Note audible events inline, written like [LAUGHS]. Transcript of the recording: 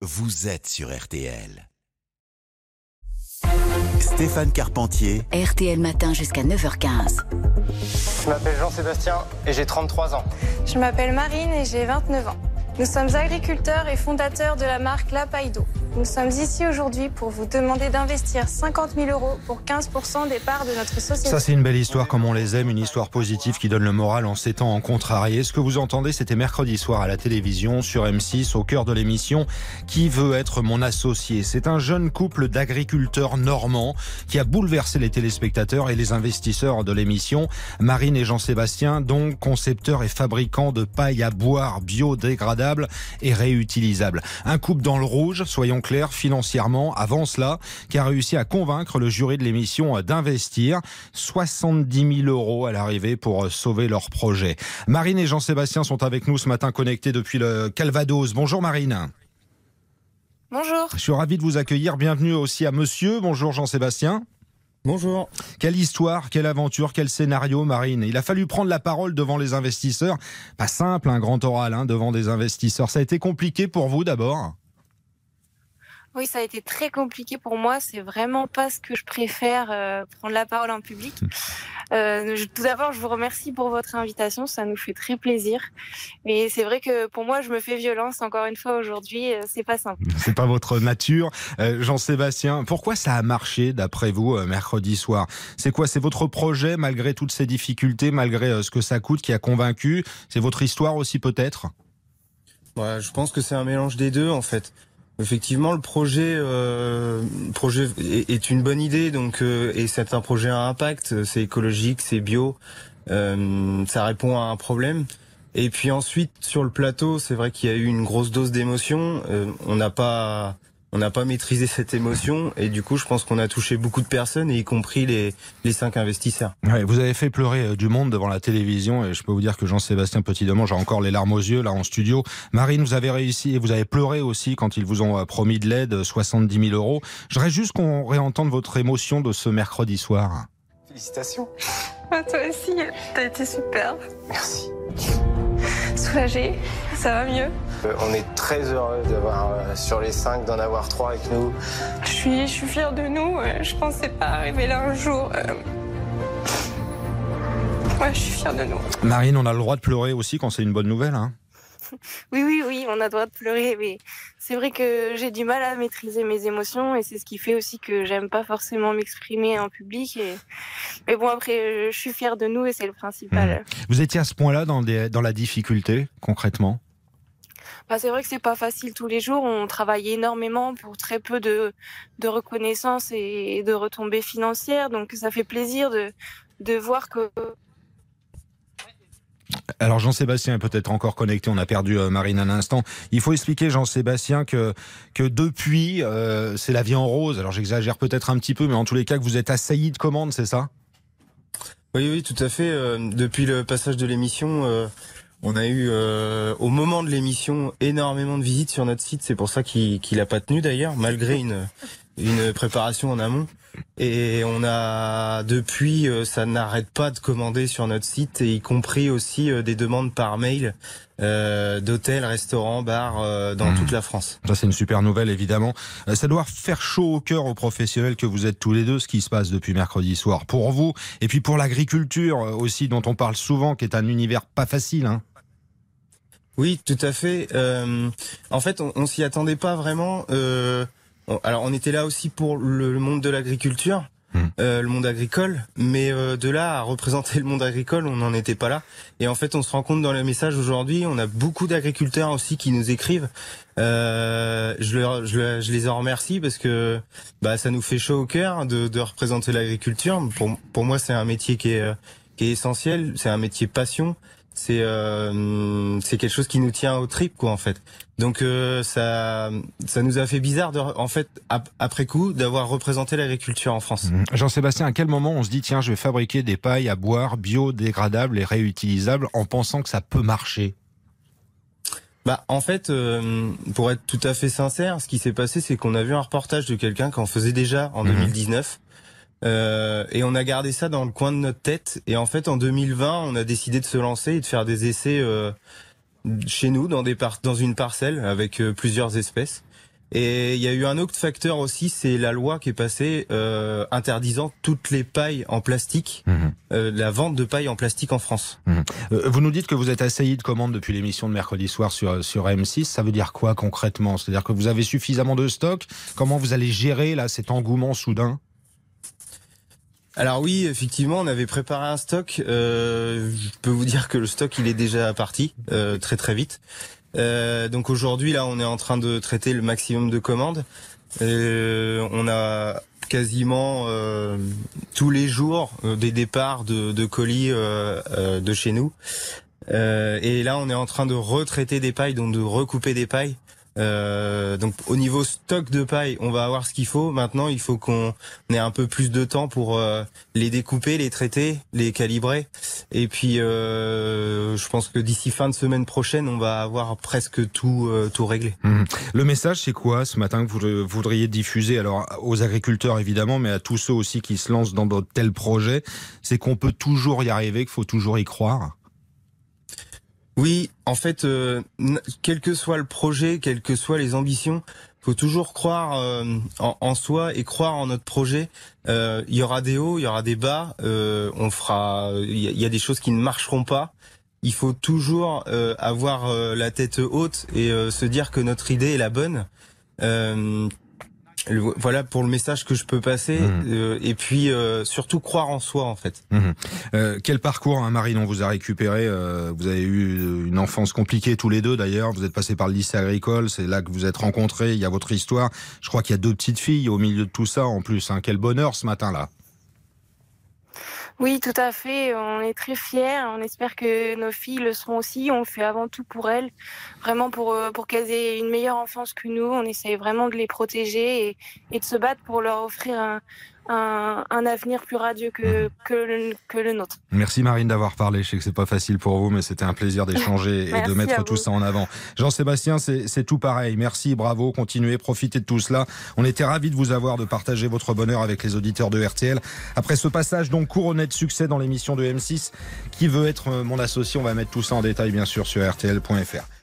vous êtes sur RTL. Stéphane Carpentier, RTL Matin jusqu'à 9h15. Je m'appelle Jean-Sébastien et j'ai 33 ans. Je m'appelle Marine et j'ai 29 ans. Nous sommes agriculteurs et fondateurs de la marque La Paille d'eau. Nous sommes ici aujourd'hui pour vous demander d'investir 50 000 euros pour 15% des parts de notre société. Ça, c'est une belle histoire comme on les aime, une histoire positive qui donne le moral en temps en contrarié. Ce que vous entendez, c'était mercredi soir à la télévision sur M6, au cœur de l'émission Qui veut être mon associé? C'est un jeune couple d'agriculteurs normands qui a bouleversé les téléspectateurs et les investisseurs de l'émission. Marine et Jean-Sébastien, donc concepteurs et fabricants de paille à boire biodégradable et réutilisable. Un couple dans le rouge, soyons clair financièrement avant cela, qui a réussi à convaincre le jury de l'émission d'investir 70 000 euros à l'arrivée pour sauver leur projet. Marine et Jean-Sébastien sont avec nous ce matin connectés depuis le Calvados. Bonjour Marine. Bonjour. Je suis ravi de vous accueillir. Bienvenue aussi à monsieur. Bonjour Jean-Sébastien. Bonjour. Quelle histoire, quelle aventure, quel scénario, Marine. Il a fallu prendre la parole devant les investisseurs. Pas simple, un grand oral hein, devant des investisseurs. Ça a été compliqué pour vous d'abord oui, ça a été très compliqué pour moi. C'est vraiment pas ce que je préfère euh, prendre la parole en public. Euh, tout d'abord, je vous remercie pour votre invitation. Ça nous fait très plaisir. Et c'est vrai que pour moi, je me fais violence encore une fois aujourd'hui. Euh, c'est pas simple. [LAUGHS] C'est pas votre nature, Jean-Sébastien. Pourquoi ça a marché d'après vous mercredi soir? C'est quoi C'est votre projet malgré toutes ces difficultés, malgré ce que ça coûte, qui a convaincu? C'est votre histoire aussi peut-être? Ouais, je pense que c'est un mélange des deux en fait. Effectivement, le projet, euh, est, une bonne idée, donc euh, et c'est un projet à impact. C'est écologique, c'est bio, euh, ça répond à un problème. Et puis ensuite, sur le plateau, c'est vrai qu'il y a eu une grosse dose d'émotion. On n'a pas on n'a pas maîtrisé cette émotion et du coup je pense qu'on a touché beaucoup de personnes y compris les, les cinq investisseurs. vous avez fait pleurer euh, du monde devant la télévision et je peux vous dire que Jean-Sébastien Petit-Demont, j'ai encore les larmes aux yeux là en studio. Marine, vous avez réussi et vous avez pleuré aussi quand ils vous ont euh, promis de l'aide, 70 000 euros. J'aimerais juste qu'on réentende votre émotion de ce mercredi soir. Félicitations. À [LAUGHS] toi aussi, t'as été super. Merci. Soulagée, ça va mieux? euh, On est très heureux d'avoir, euh, sur les cinq, d'en avoir trois avec nous. Je suis, je suis fière de nous. Euh, je pensais pas arriver là un jour. Ouais, je suis fière de nous. Marine, on a le droit de pleurer aussi quand c'est une bonne nouvelle, hein [LAUGHS] oui, oui, oui, on a le droit de pleurer, mais c'est vrai que j'ai du mal à maîtriser mes émotions et c'est ce qui fait aussi que j'aime pas forcément m'exprimer en public. Et... Mais bon, après, je suis fière de nous et c'est le principal. Mmh. Vous étiez à ce point-là dans, dans la difficulté, concrètement? Bah, c'est vrai que c'est pas facile tous les jours. On travaille énormément pour très peu de, de reconnaissance et de retombées financières. Donc ça fait plaisir de, de voir que alors Jean-Sébastien est peut-être encore connecté, on a perdu euh, Marine un instant. Il faut expliquer Jean-Sébastien que, que depuis, euh, c'est la vie en rose. Alors j'exagère peut-être un petit peu, mais en tous les cas que vous êtes assailli de commandes, c'est ça? Oui, oui, tout à fait. Euh, depuis le passage de l'émission, on a eu, au moment de l'émission, énormément de visites sur notre site. C'est pour ça qu'il n'a pas tenu d'ailleurs, malgré une, une préparation en amont. Et on a depuis, euh, ça n'arrête pas de commander sur notre site, et y compris aussi euh, des demandes par mail euh, d'hôtels, restaurants, bars euh, dans toute la France. Ça c'est une super nouvelle évidemment. Ça doit faire chaud au cœur aux professionnels que vous êtes tous les deux, ce qui se passe depuis mercredi soir. Pour vous et puis pour l'agriculture aussi, dont on parle souvent, qui est un univers pas facile. Hein. Oui, tout à fait. Euh, en fait, on, on s'y attendait pas vraiment. Euh, alors on était là aussi pour le, monde de l'agriculture, hmm. euh, le monde agricole, mais euh, de là à représenter le monde agricole, on n'en était pas là. Et en fait, on se rend compte dans le message aujourd'hui, on a beaucoup d'agriculteurs aussi qui nous écrivent. Euh, je, je, je, les en remercie parce que bah, ça nous fait chaud au cœur de, de représenter l'agriculture. Pour, pour moi, c'est un métier qui est, qui est essentiel, c'est un métier passion c'est euh, c'est quelque chose qui nous tient au trip quoi en fait. Donc euh, ça ça nous a fait bizarre de, en fait après coup d'avoir représenté l'agriculture en France. Mmh. Jean-Sébastien, à quel moment on se dit tiens je vais fabriquer des pailles à boire biodégradables et réutilisables en pensant que ça peut marcher? Bah, en fait, euh, pour être tout à fait sincère, ce qui s'est passé, c'est qu'on a vu un reportage de quelqu'un qui en faisait déjà en 2019 mmh. Euh, et on a gardé ça dans le coin de notre tête. Et en fait, en 2020, on a décidé de se lancer et de faire des essais euh, chez nous, dans, des dans une parcelle avec euh, plusieurs espèces. Et il y a eu un autre facteur aussi, c'est la loi qui est passée euh, interdisant toutes les pailles en plastique, Mhm. euh, la vente de paille en plastique en France. Euh, Vous nous dites que vous êtes assailli de commandes depuis l'émission de mercredi soir sur, sur M6. Ça veut dire quoi concrètement? C'est-à-dire que vous avez suffisamment de stock? Comment vous allez gérer là cet engouement soudain? Alors oui, effectivement, on avait préparé un stock. Euh, je peux vous dire que le stock, il est déjà parti euh, très très vite. Euh, donc aujourd'hui, là, on est en train de traiter le maximum de commandes. On a quasiment tous les jours des départs de, colis de chez nous. Et là, on est en train de retraiter des pailles, donc de recouper des pailles. Euh, donc au niveau stock de paille, on va avoir ce qu'il faut. Maintenant, il faut qu'on ait un peu plus de temps pour euh, les découper, les traiter, les calibrer. Et puis, euh, je pense que d'ici fin de semaine prochaine, on va avoir presque tout euh, tout réglé. Mhm. Le message, c'est quoi ce matin que vous voudriez diffuser? Alors aux agriculteurs évidemment, mais à tous ceux aussi qui se lancent dans de tels projets, c'est qu'on peut toujours y arriver, qu'il faut toujours y croire. Oui, en fait, euh, quel que soit le projet, quelles que soient les ambitions, faut toujours croire euh, en, soi et croire en notre projet. Euh, Il y aura des hauts, il y aura des bas. euh, on fera, il y, a- des choses qui ne marcheront pas. Il faut toujours euh, avoir euh, la tête haute et euh, se dire que notre idée est la bonne. Euh, voilà pour le message que je peux passer. Mhm. euh, et puis euh, surtout croire en soi en fait. Mhm. Euh, quel parcours, hein, Marine, on vous a récupéré euh, Vous avez eu une enfance compliquée tous les deux d'ailleurs. Vous êtes passé par le lycée agricole, c'est là que vous êtes rencontrés. Il y a votre histoire. Je crois qu'il y a deux petites filles au milieu de tout ça en plus. Hein. Quel bonheur ce matin-là. Oui, tout à fait. On est très fiers. On espère que nos filles le seront aussi. On fait avant tout pour elles, vraiment pour, euh, pour qu'elles aient une meilleure enfance que nous. On essaye vraiment de les protéger et de se battre pour leur offrir un, un, un avenir plus radieux que, que, le, que le nôtre. Merci Marine d'avoir parlé. Je sais que c'est pas facile pour vous, mais c'était un plaisir d'échanger [LAUGHS] et de mettre tout ça en avant. Jean-Sébastien, c'est c'est tout pareil. Merci, bravo, continuez, profitez de tout cela. On était ravis de vous avoir, de partager votre bonheur avec les auditeurs de RTL. Après ce passage donc couronné de succès dans l'émission de M6, qui veut être euh, mon associé, on va mettre tout ça en détail bien sûr sur rtl.fr.